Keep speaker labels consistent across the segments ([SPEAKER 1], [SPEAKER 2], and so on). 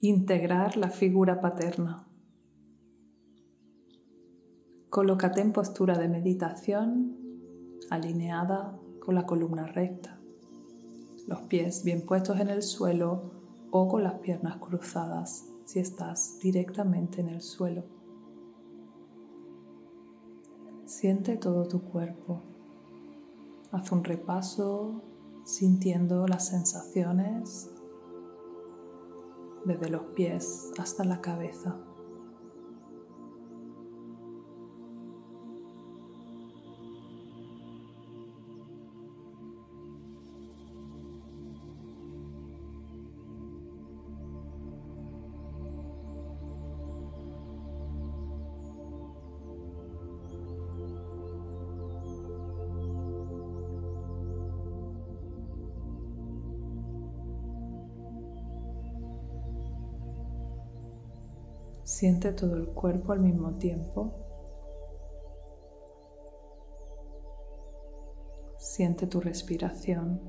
[SPEAKER 1] Integrar la figura paterna. Colócate en postura de meditación alineada con la columna recta, los pies bien puestos en el suelo o con las piernas cruzadas si estás directamente en el suelo. Siente todo tu cuerpo. Haz un repaso sintiendo las sensaciones desde los pies hasta la cabeza. Siente todo el cuerpo al mismo tiempo. Siente tu respiración.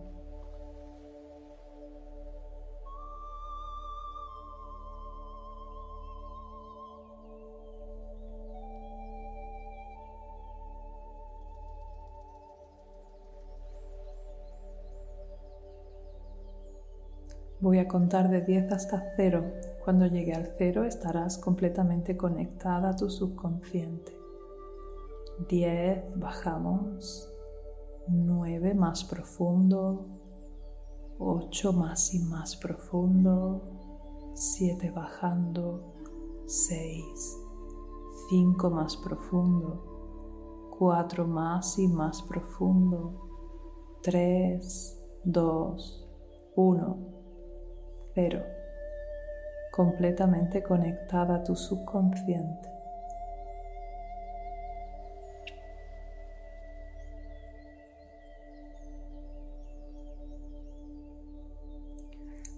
[SPEAKER 1] Voy a contar de 10 hasta 0 cuando llegue al cero estarás completamente conectada a tu subconsciente. 10, bajamos. 9 más profundo. 8 más y más profundo. 7 bajando. 6. 5 más profundo. 4 más y más profundo. 3, 2, 1, 0 completamente conectada a tu subconsciente.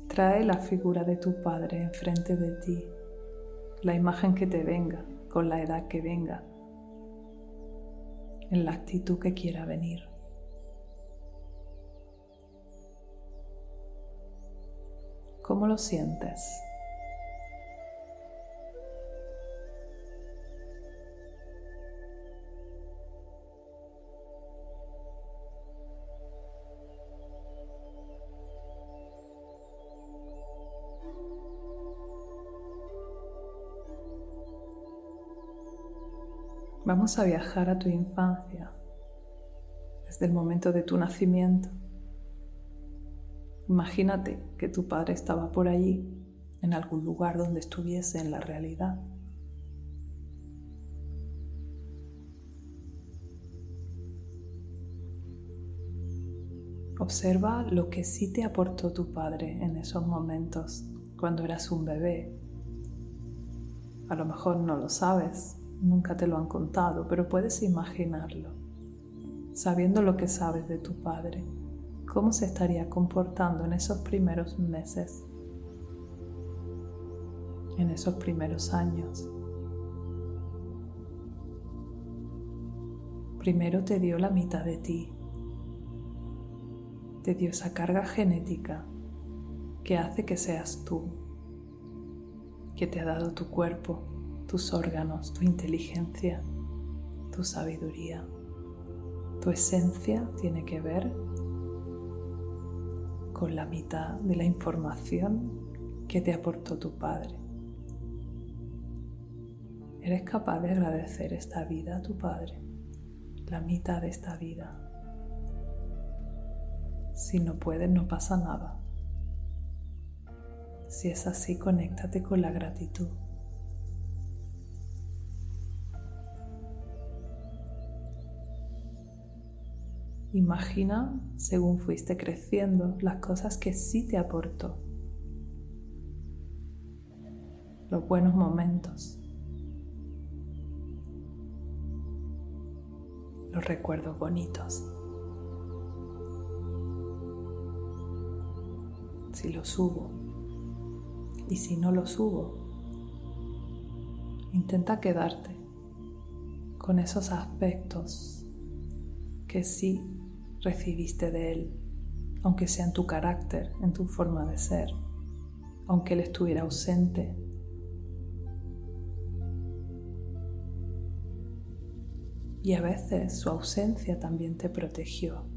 [SPEAKER 1] Trae la figura de tu padre enfrente de ti, la imagen que te venga, con la edad que venga, en la actitud que quiera venir. ¿Cómo lo sientes? Vamos a viajar a tu infancia, desde el momento de tu nacimiento. Imagínate que tu padre estaba por allí, en algún lugar donde estuviese en la realidad. Observa lo que sí te aportó tu padre en esos momentos, cuando eras un bebé. A lo mejor no lo sabes, Nunca te lo han contado, pero puedes imaginarlo. Sabiendo lo que sabes de tu padre, ¿cómo se estaría comportando en esos primeros meses? En esos primeros años. Primero te dio la mitad de ti. Te dio esa carga genética que hace que seas tú, que te ha dado tu cuerpo, tus órganos, tu inteligencia, tu sabiduría. Tu esencia tiene que ver con la mitad de la información que te aportó tu Padre. ¿Eres capaz de agradecer esta vida a tu Padre? La mitad de esta vida. Si no puedes, no pasa nada. Si es así, conéctate con la gratitud. Imagina, según fuiste creciendo, las cosas que sí te aportó. Los buenos momentos. Los recuerdos bonitos. Si los hubo. Y si no los hubo, intenta quedarte con esos aspectos que sí recibiste de Él, aunque sea en tu carácter, en tu forma de ser, aunque Él estuviera ausente. Y a veces su ausencia también te protegió.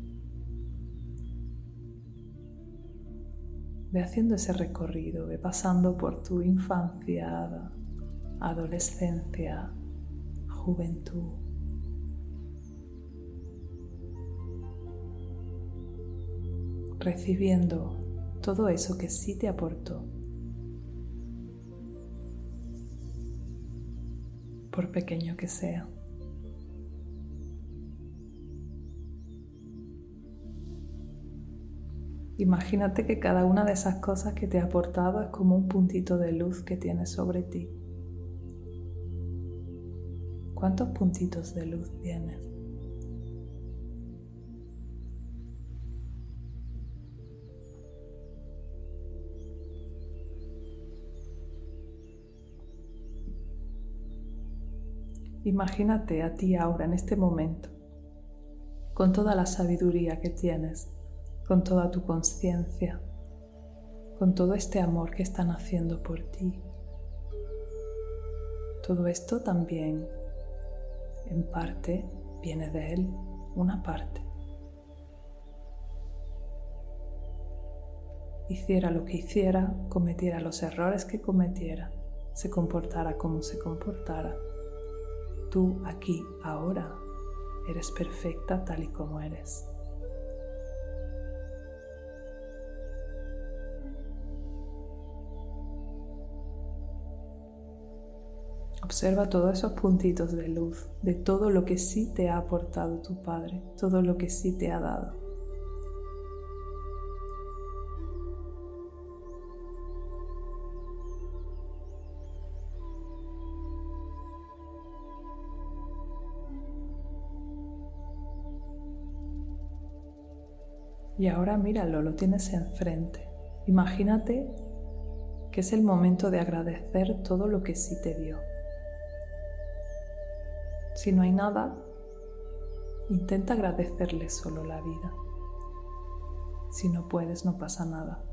[SPEAKER 1] Ve haciendo ese recorrido, ve pasando por tu infancia, adolescencia, juventud. Recibiendo todo eso que sí te aportó. Por pequeño que sea. Imagínate que cada una de esas cosas que te ha aportado es como un puntito de luz que tienes sobre ti. ¿Cuántos puntitos de luz tienes? Imagínate a ti ahora en este momento, con toda la sabiduría que tienes, con toda tu conciencia, con todo este amor que están haciendo por ti. Todo esto también, en parte, viene de Él, una parte. Hiciera lo que hiciera, cometiera los errores que cometiera, se comportara como se comportara. Tú aquí, ahora, eres perfecta tal y como eres. Observa todos esos puntitos de luz, de todo lo que sí te ha aportado tu Padre, todo lo que sí te ha dado. Y ahora míralo, lo tienes enfrente. Imagínate que es el momento de agradecer todo lo que sí te dio. Si no hay nada, intenta agradecerle solo la vida. Si no puedes, no pasa nada.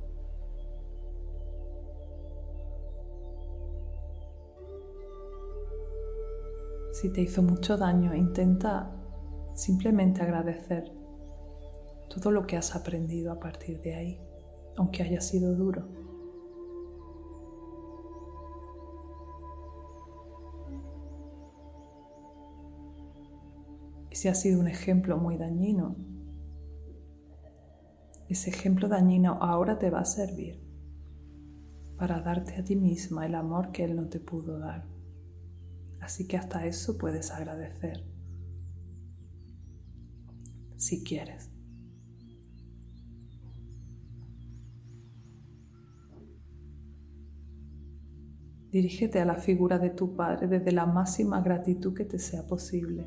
[SPEAKER 1] Si te hizo mucho daño, intenta simplemente agradecer todo lo que has aprendido a partir de ahí, aunque haya sido duro. y si ha sido un ejemplo muy dañino, ese ejemplo dañino ahora te va a servir para darte a ti misma el amor que Él no te pudo dar. Así que hasta eso puedes agradecer, si quieres. Dirígete a la figura de tu Padre desde la máxima gratitud que te sea posible.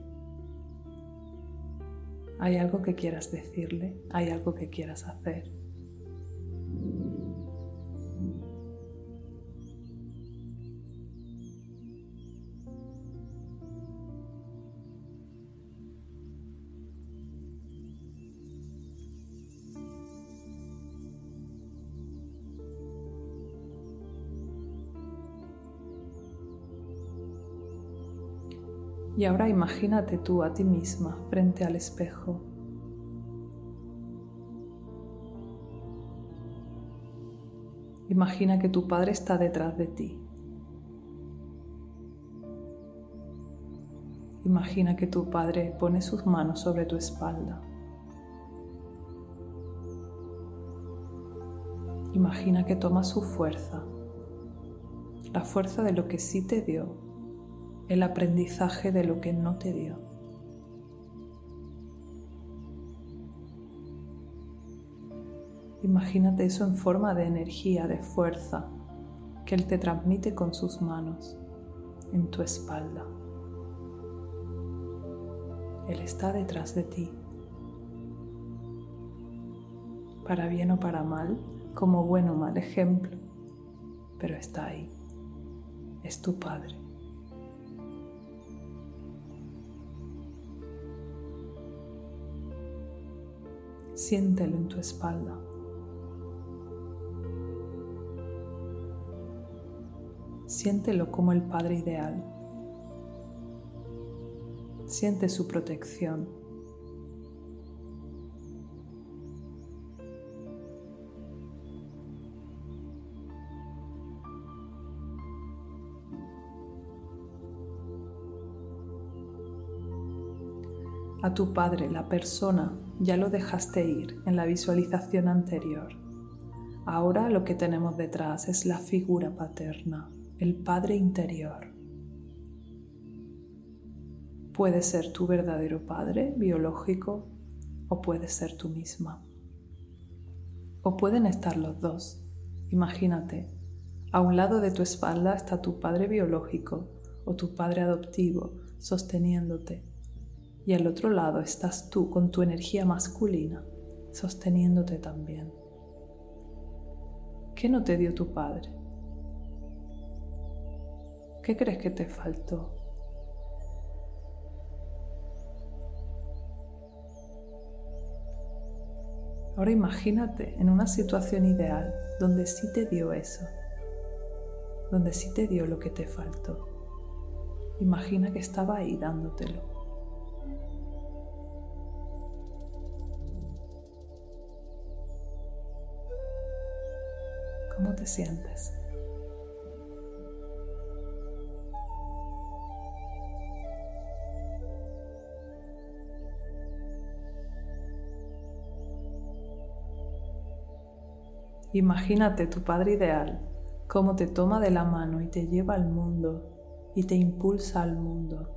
[SPEAKER 1] ¿Hay algo que quieras decirle? ¿Hay algo que quieras hacer? Y ahora imagínate tú a ti misma frente al espejo. Imagina que tu padre está detrás de ti. Imagina que tu padre pone sus manos sobre tu espalda. Imagina que toma su fuerza, la fuerza de lo que sí te dio el aprendizaje de lo que no te dio. Imagínate eso en forma de energía, de fuerza, que Él te transmite con sus manos en tu espalda. Él está detrás de ti, para bien o para mal, como bueno o mal ejemplo, pero está ahí, es tu Padre. siéntelo en tu espalda. Siéntelo como el Padre ideal. Siente su protección. A tu padre, la persona, ya lo dejaste ir en la visualización anterior. Ahora lo que tenemos detrás es la figura paterna, el Padre interior. Puede ser tu verdadero Padre biológico o puede ser tú misma. O pueden estar los dos. Imagínate, a un lado de tu espalda está tu Padre biológico o tu Padre adoptivo sosteniéndote y al otro lado estás tú con tu energía masculina sosteniéndote también. ¿Qué no te dio tu Padre? ¿Qué crees que te faltó? Ahora imagínate en una situación ideal donde sí te dio eso, donde sí te dio lo que te faltó. Imagina que estaba ahí dándotelo. ¿Cómo te sientes? Imagínate tu Padre ideal, cómo te toma de la mano y te lleva al mundo y te impulsa al mundo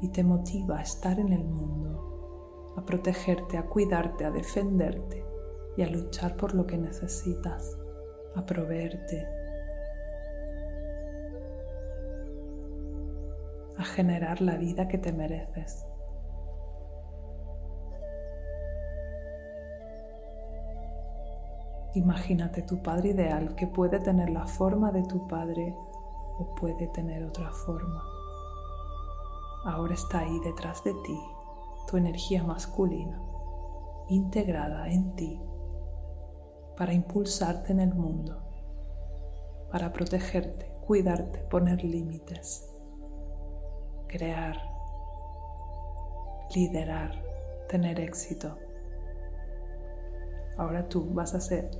[SPEAKER 1] y te motiva a estar en el mundo, a protegerte, a cuidarte, a defenderte y a luchar por lo que necesitas, a proveerte, a generar la vida que te mereces. Imagínate tu padre ideal que puede tener la forma de tu padre o puede tener otra forma. Ahora está ahí detrás de ti, tu energía masculina, integrada en ti, para impulsarte en el mundo, para protegerte, cuidarte, poner límites, crear, liderar, tener éxito. Ahora tú vas a ser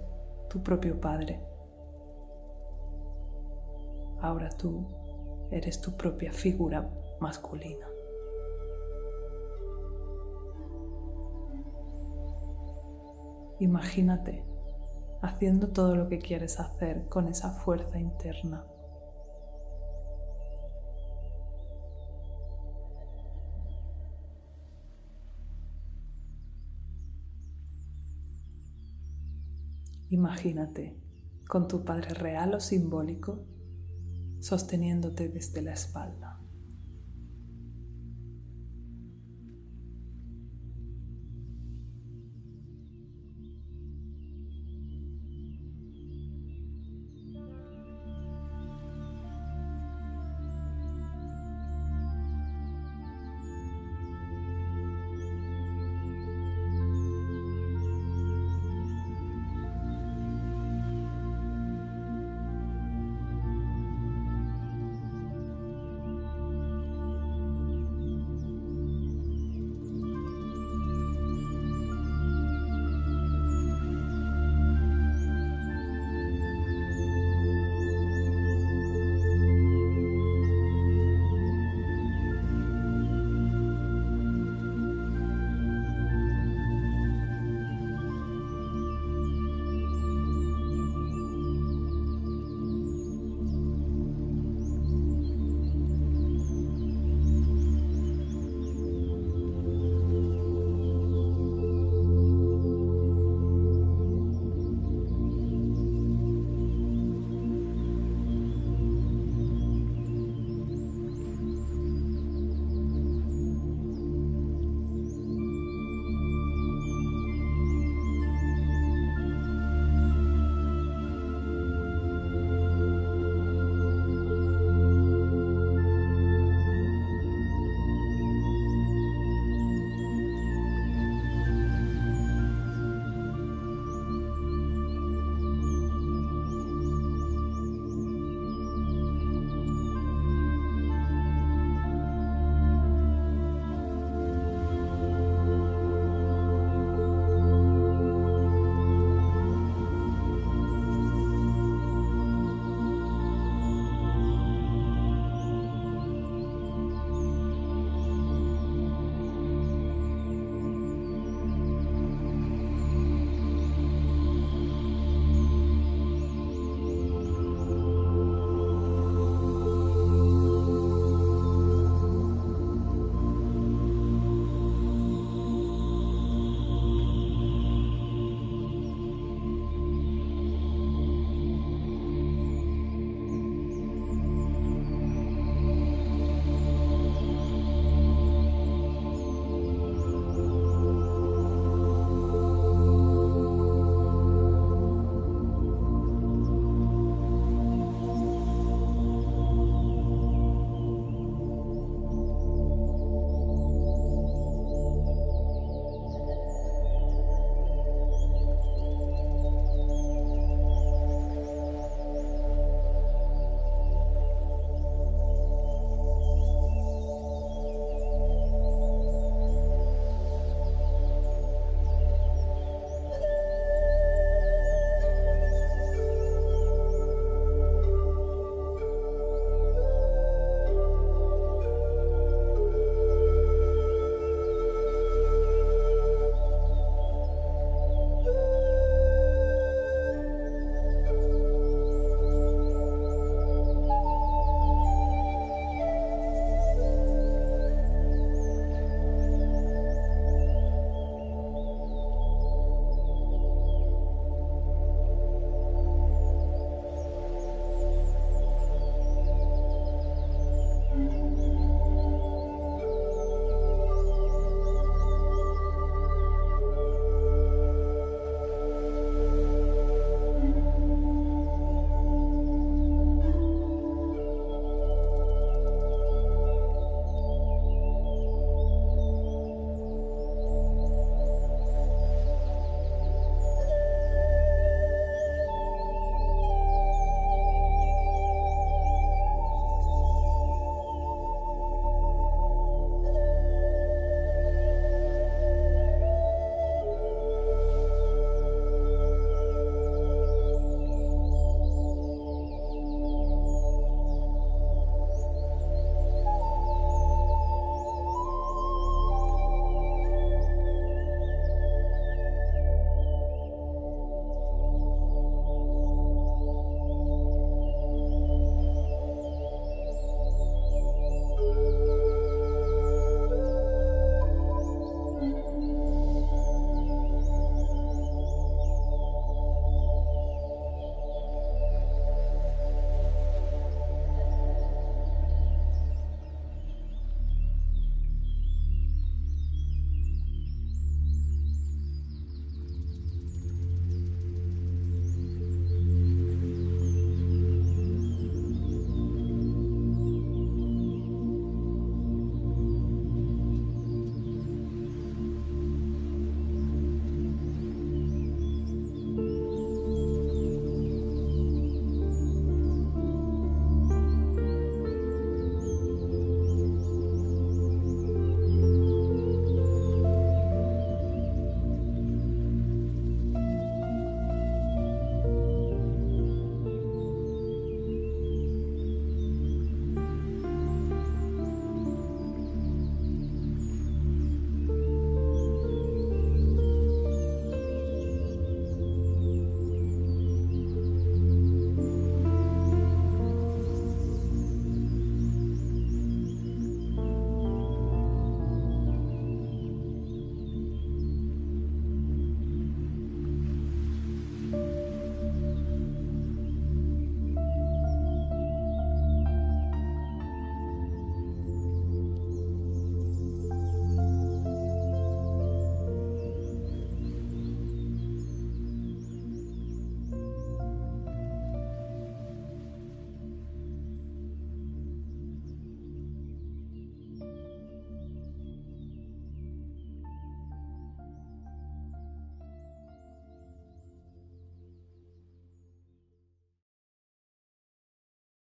[SPEAKER 1] tu propio padre. Ahora tú eres tu propia figura masculina. Imagínate haciendo todo lo que quieres hacer con esa fuerza interna. Imagínate con tu Padre real o simbólico sosteniéndote desde la espalda.